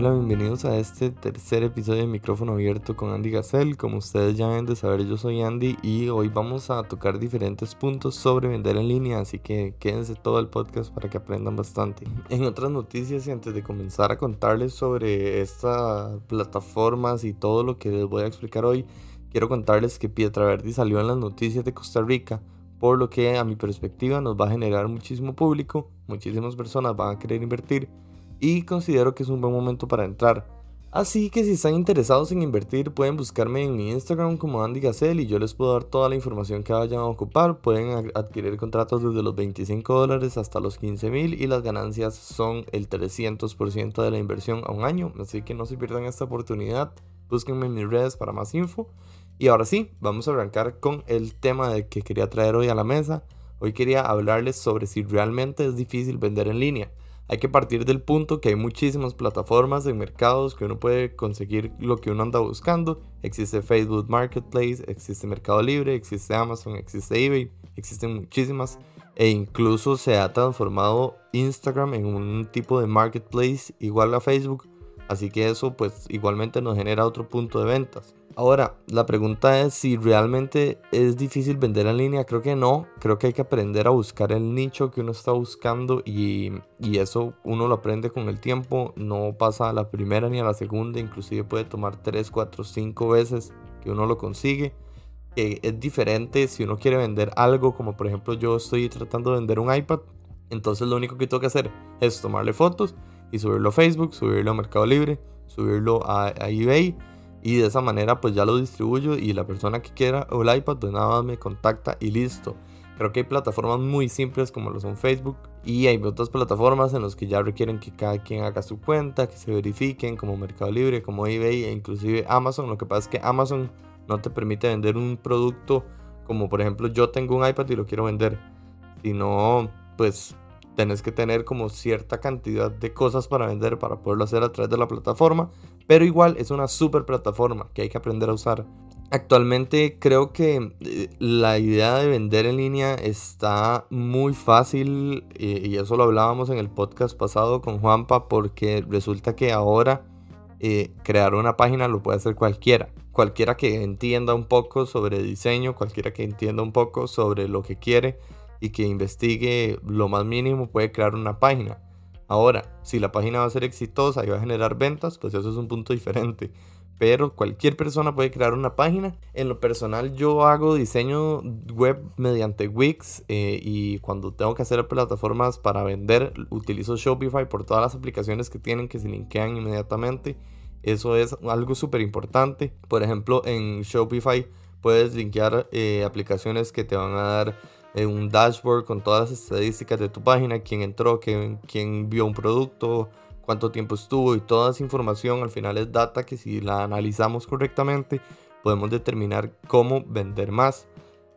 Hola, bienvenidos a este tercer episodio de Micrófono Abierto con Andy Gacel. Como ustedes ya deben de saber, yo soy Andy y hoy vamos a tocar diferentes puntos sobre vender en línea, así que quédense todo el podcast para que aprendan bastante. En otras noticias y antes de comenzar a contarles sobre estas plataformas y todo lo que les voy a explicar hoy, quiero contarles que Pietraverdi salió en las noticias de Costa Rica por lo que a mi perspectiva nos va a generar muchísimo público, muchísimas personas van a querer invertir y considero que es un buen momento para entrar. Así que si están interesados en invertir pueden buscarme en mi Instagram como Andy Gacel y yo les puedo dar toda la información que vayan a ocupar. Pueden adquirir contratos desde los 25 dólares hasta los 15 mil y las ganancias son el 300% de la inversión a un año. Así que no se pierdan esta oportunidad. Búsquenme en mis redes para más info. Y ahora sí, vamos a arrancar con el tema de que quería traer hoy a la mesa. Hoy quería hablarles sobre si realmente es difícil vender en línea hay que partir del punto que hay muchísimas plataformas en mercados que uno puede conseguir lo que uno anda buscando. Existe Facebook Marketplace, existe Mercado Libre, existe Amazon, existe eBay, existen muchísimas. E incluso se ha transformado Instagram en un tipo de marketplace igual a Facebook. Así que eso pues igualmente nos genera otro punto de ventas. Ahora, la pregunta es si realmente es difícil vender en línea. Creo que no. Creo que hay que aprender a buscar el nicho que uno está buscando y, eso uno lo aprende con el tiempo. No pasa a la primera ni a la segunda. Inclusive puede tomar 3, 4, 5 veces que uno lo consigue. es diferente si uno quiere vender algo, como por ejemplo yo estoy tratando de vender un iPad. Entonces lo único que tengo que hacer es tomarle fotos y subirlo a Facebook, subirlo a Mercado Libre, subirlo a eBay y de esa manera pues ya lo distribuyo y la persona que quiera o el iPad pues nada más me contacta y listo. Creo que hay plataformas muy simples como lo son Facebook y hay otras plataformas en las que ya requieren que cada quien haga su cuenta, que se verifiquen como Mercado Libre, como eBay e inclusive Amazon. Lo que pasa es que Amazon no te permite vender un producto como por ejemplo yo tengo un iPad y lo quiero vender. Si no, pues tenés que tener como cierta cantidad de cosas para vender para poderlo hacer a través de la plataforma, pero igual es una super plataforma que hay que aprender a usar. Actualmente creo que eh, la idea de vender en línea está muy fácil eh, y eso lo hablábamos en el podcast pasado con Juanpa porque resulta que ahora eh, crear una página lo puede hacer cualquiera. Cualquiera que entienda un poco sobre diseño, cualquiera que entienda un poco sobre lo que quiere, y que investigue lo más mínimo puede crear una página. Ahora, si la página va a ser exitosa y va a generar ventas, pues eso es un punto diferente. Pero cualquier persona puede crear una página. En lo personal yo hago diseño web mediante Wix eh, y cuando tengo que hacer plataformas para vender utilizo Shopify por todas las aplicaciones que tienen que se linkean inmediatamente. Eso es algo súper importante. Por ejemplo, en Shopify puedes linkear eh, aplicaciones que te van a dar un dashboard con todas las estadísticas de tu página, quién entró, quién, quién vio un producto, cuánto tiempo estuvo y toda esa información al final es data que si la analizamos correctamente podemos determinar cómo vender más.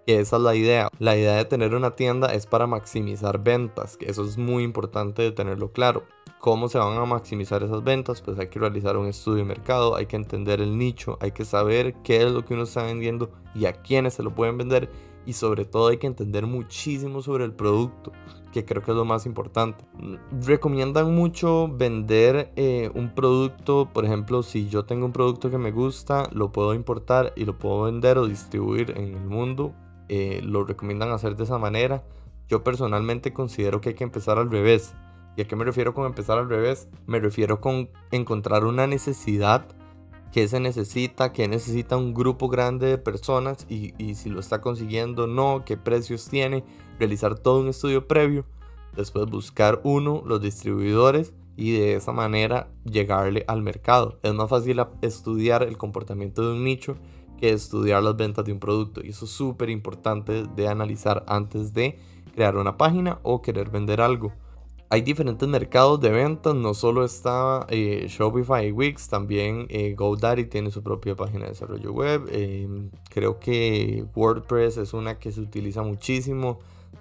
Esa es la idea. La idea de tener una tienda es para maximizar ventas, que eso es muy importante de tenerlo claro. ¿Cómo se van a maximizar esas ventas? Pues hay que realizar un estudio de mercado, hay que entender el nicho, hay que saber qué es lo que uno está vendiendo y a quiénes se lo pueden vender y sobre todo hay que entender muchísimo sobre el producto, que creo que es lo más importante. Recomiendan mucho vender eh, un producto, por ejemplo, si yo tengo un producto que me gusta, lo puedo importar y lo puedo vender o distribuir en el mundo. Eh, lo recomiendan hacer de esa manera. Yo personalmente considero que hay que empezar al revés. ¿Y a qué me refiero con empezar al revés? Me refiero con encontrar una necesidad qué se necesita, qué necesita un grupo grande de personas y, si lo está consiguiendo no, qué precios tiene, realizar todo un estudio previo, después buscar uno, los distribuidores y de esa manera llegarle al mercado. Es más fácil estudiar el comportamiento de un nicho que estudiar las ventas de un producto y eso es súper importante de analizar antes de crear una página o querer vender algo hay diferentes mercados de ventas, no solo está eh, Shopify y Wix, también eh, GoDaddy tiene su propia página de desarrollo web. Em, creo que WordPress es una que se utiliza muchísimo,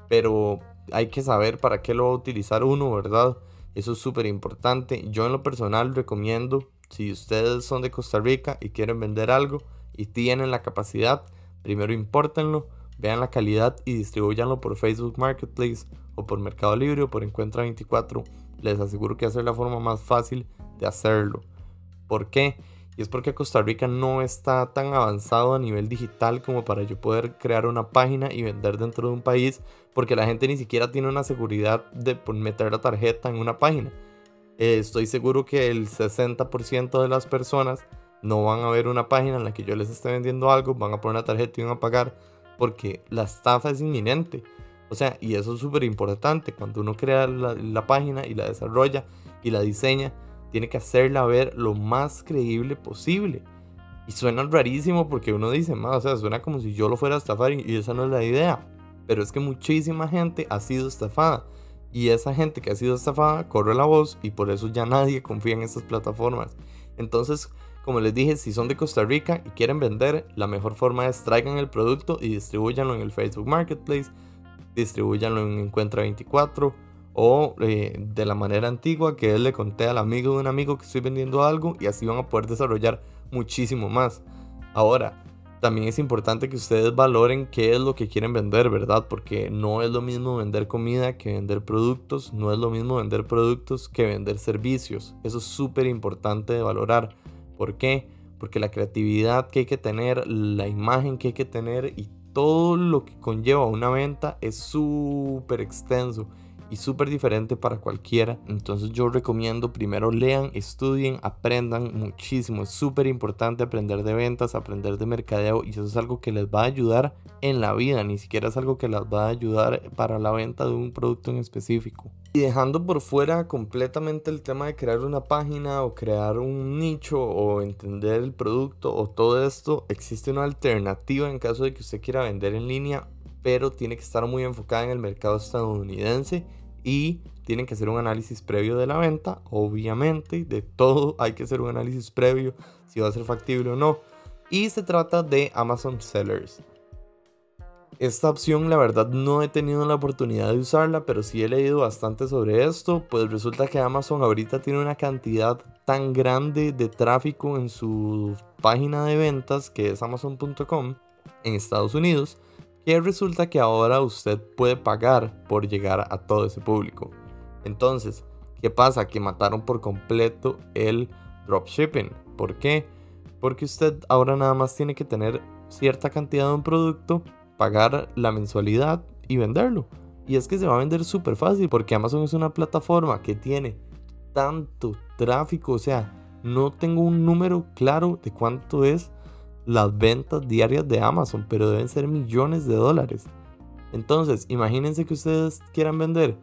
pero hay que saber para qué lo va a utilizar uno, ¿verdad? Eso es súper importante. Yo en lo personal recomiendo, si ustedes son de Costa Rica y quieren vender algo y tienen la capacidad, primero impórtenlo, vean la calidad y distribuyanlo por Facebook Marketplace por Mercado Libre o por Encuentra 24, les aseguro que va a ser la forma más fácil de hacerlo. ¿Por qué? Y es porque Costa Rica no está tan avanzado a nivel digital como para yo poder crear una página y vender dentro de un país, porque la gente ni siquiera tiene una seguridad de meter la tarjeta en una página. Eh, estoy seguro que el 60% de las personas no van a ver una página en la que yo les esté vendiendo algo, van a poner una tarjeta y van a pagar, porque la estafa es inminente. O sea, y eso es súper importante. Cuando uno crea la, página y la desarrolla y la diseña, tiene que hacerla ver lo más creíble posible. Y suena rarísimo porque uno dice, más, o sea, suena como si yo lo fuera a estafar y, esa no es la idea. Pero es que muchísima gente ha sido estafada. Y esa gente que ha sido estafada corre la voz y por eso ya nadie confía en estas plataformas. Entonces, como les dije, si son de Costa Rica y quieren vender, la mejor forma es traigan el producto y distribuyanlo en el Facebook Marketplace distribuyanlo en Encuentra 24 o eh, de la manera antigua que él le conté al amigo de un amigo que estoy vendiendo algo y así van a poder desarrollar muchísimo más. Ahora, también es importante que ustedes valoren qué es lo que quieren vender, ¿verdad? Porque no es lo mismo vender comida que vender productos, no es lo mismo vender productos que vender servicios. Eso es súper importante de valorar. ¿Por qué? Porque la creatividad que hay que tener, la imagen que hay que tener y todo lo que conlleva una venta es súper extenso y súper diferente para cualquiera. Entonces yo recomiendo primero lean, estudien, aprendan muchísimo. Es súper importante aprender de ventas, aprender de mercadeo y eso es algo que les va a ayudar en la vida. Ni siquiera es algo que les va a ayudar para la venta de un producto en específico. Y dejando por fuera completamente el tema de crear una página o crear un nicho o entender el producto o todo esto, existe una alternativa en caso de que usted quiera vender en línea, pero tiene que estar muy enfocada en el mercado estadounidense y tienen que hacer un análisis previo de la venta, obviamente, de todo hay que hacer un análisis previo si va a ser factible o no. Y se trata de Amazon Sellers. Esta opción la verdad no he tenido la oportunidad de usarla, pero sí he leído bastante sobre esto, pues resulta que Amazon ahorita tiene una cantidad tan grande de tráfico en su página de ventas que es amazon.com en Estados Unidos, que resulta que ahora usted puede pagar por llegar a todo ese público. Entonces, ¿qué pasa? Que mataron por completo el dropshipping. ¿Por qué? Porque usted ahora nada más tiene que tener cierta cantidad de un producto pagar la mensualidad y venderlo. Y es que se va a vender súper fácil porque Amazon es una plataforma que tiene tanto tráfico. O sea, no tengo un número claro de cuánto es las ventas diarias de Amazon, pero deben ser millones de dólares. Entonces, imagínense que ustedes quieran vender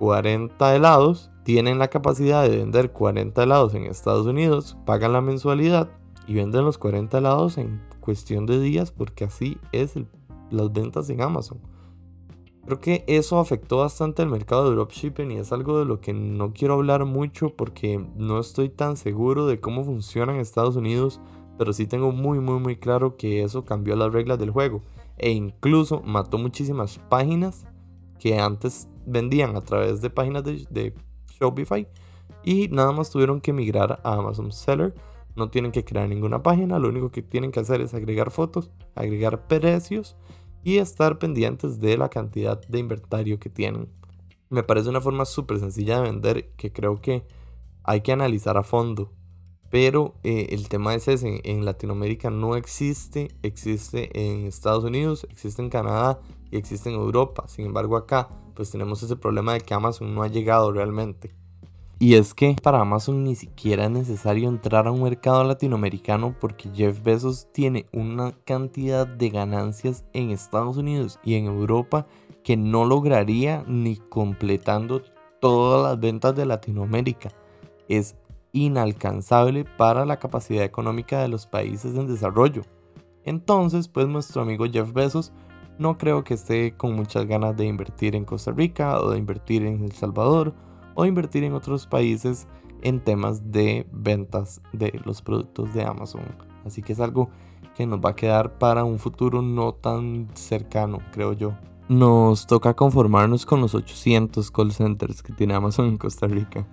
40 helados, tienen la capacidad de vender 40 helados en Estados Unidos, pagan la mensualidad y venden los 40 helados en cuestión de días porque así es las ventas en Amazon. Creo que eso afectó bastante el mercado de dropshipping y es algo de lo que no quiero hablar mucho porque no estoy tan seguro de cómo funciona en Estados Unidos, pero sí tengo muy muy muy claro que eso cambió las reglas del juego e incluso mató muchísimas páginas que antes vendían a través de páginas de, de Shopify y nada más tuvieron que migrar a Amazon Seller. No tienen que crear ninguna página, lo único que tienen que hacer es agregar fotos, agregar precios y estar pendientes de la cantidad de inventario que tienen. Me parece una forma súper sencilla de vender que creo que hay que analizar a fondo. Pero eh, el tema es ese, en Latinoamérica no existe, existe en Estados Unidos, existe en Canadá y existe en Europa. Sin embargo acá pues tenemos ese problema de que Amazon no ha llegado realmente. Y es que para Amazon ni siquiera es necesario entrar a un mercado latinoamericano porque Jeff Bezos tiene una cantidad de ganancias en Estados Unidos y en Europa que no lograría ni completando todas las ventas de Latinoamérica. Es inalcanzable para la capacidad económica de los países en desarrollo. Entonces, pues nuestro amigo Jeff Bezos no creo que esté con muchas ganas de invertir en Costa Rica o de invertir en El Salvador o invertir en otros países en temas de ventas de los productos de Amazon. Así que es algo que nos va a quedar para un futuro no tan cercano, creo yo. Nos toca conformarnos con los 800 call centers que tiene Amazon en Costa Rica.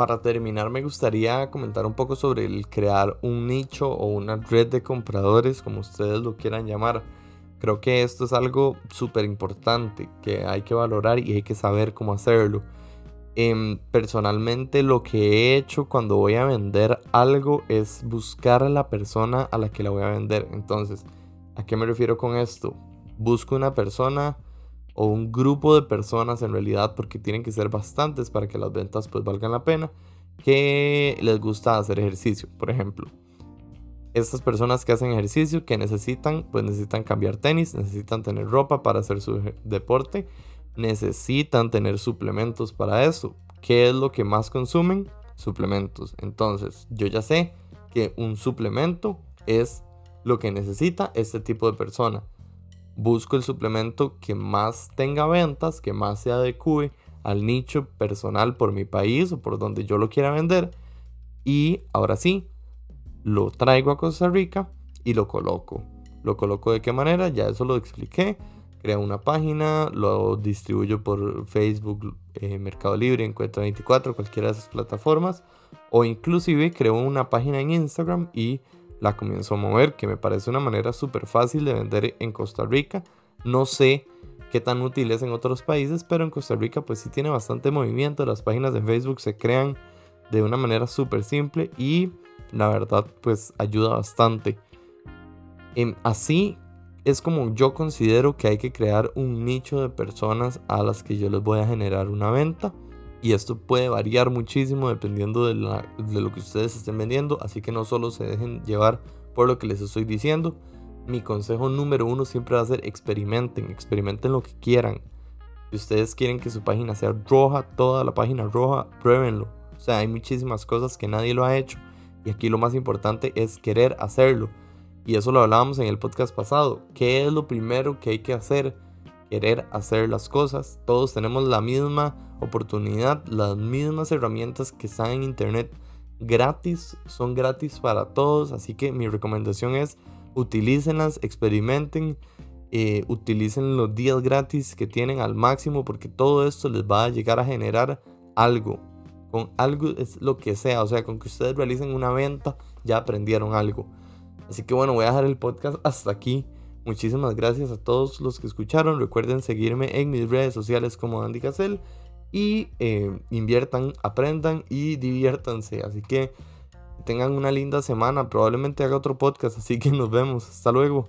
Para terminar me gustaría comentar un poco sobre el crear un nicho o una red de compradores, como ustedes lo quieran llamar. Creo que esto es algo súper importante que hay que valorar y hay que saber cómo hacerlo. Em, personalmente lo que he hecho cuando voy a vender algo es buscar a la persona a la que la voy a vender. Entonces, ¿a qué me refiero con esto? Busco una persona o un grupo de personas en realidad, porque tienen que ser bastantes para que las ventas pues valgan la pena, que les gusta hacer ejercicio, por ejemplo. Estas personas que hacen ejercicio, que necesitan, pues necesitan cambiar tenis, necesitan tener ropa para hacer su deporte necesitan tener suplementos para eso. ¿Qué es lo que más consumen? Suplementos. Entonces, yo ya sé que un suplemento es lo que necesita este tipo de persona. Busco el suplemento que más tenga ventas, que más se adecue al nicho personal por mi país o por donde yo lo quiera vender. Y ahora sí, lo traigo a Costa Rica y lo coloco. ¿Lo coloco de qué manera? Ya eso lo expliqué creo una página, lo distribuyo por Facebook, eh, Mercado Libre, Encuentro 24, cualquiera de esas plataformas. O inclusive creo una página en Instagram y la comienzo a mover, que me parece una manera súper fácil de vender en Costa Rica. No sé qué tan útil es en otros países, pero en Costa Rica pues sí tiene bastante movimiento. Las páginas de Facebook se crean de una manera súper simple y la verdad pues ayuda bastante. Em, así es como yo considero que hay que crear un nicho de personas a las que yo les voy a generar una venta. Y esto puede variar muchísimo dependiendo de, lo que ustedes estén vendiendo. Así que no solo se dejen llevar por lo que les estoy diciendo. Mi consejo número uno siempre va a ser experimenten. Experimenten lo que quieran. Si ustedes quieren que su página sea roja, toda la página roja, pruébenlo. O sea, hay muchísimas cosas que nadie lo ha hecho. Y aquí lo más importante es querer hacerlo. Y eso lo hablábamos en el podcast pasado. ¿Qué es lo primero que hay que hacer? Querer hacer las cosas. Todos tenemos la misma oportunidad, las mismas herramientas que están en internet gratis, son gratis para todos. Así que mi recomendación es utilícenlas, experimenten, eh, utilicen los días gratis que tienen al máximo porque todo esto les va a llegar a generar algo. Con algo es lo que sea, o sea, con que ustedes realicen una venta ya aprendieron algo. Así que bueno, voy a dejar el podcast hasta aquí. Muchísimas gracias a todos los que escucharon. Recuerden seguirme en mis redes sociales como Andy Cassell. Y eh, inviertan, aprendan y diviértanse. Así que tengan una linda semana. Probablemente haga otro podcast. Así que nos vemos. Hasta luego.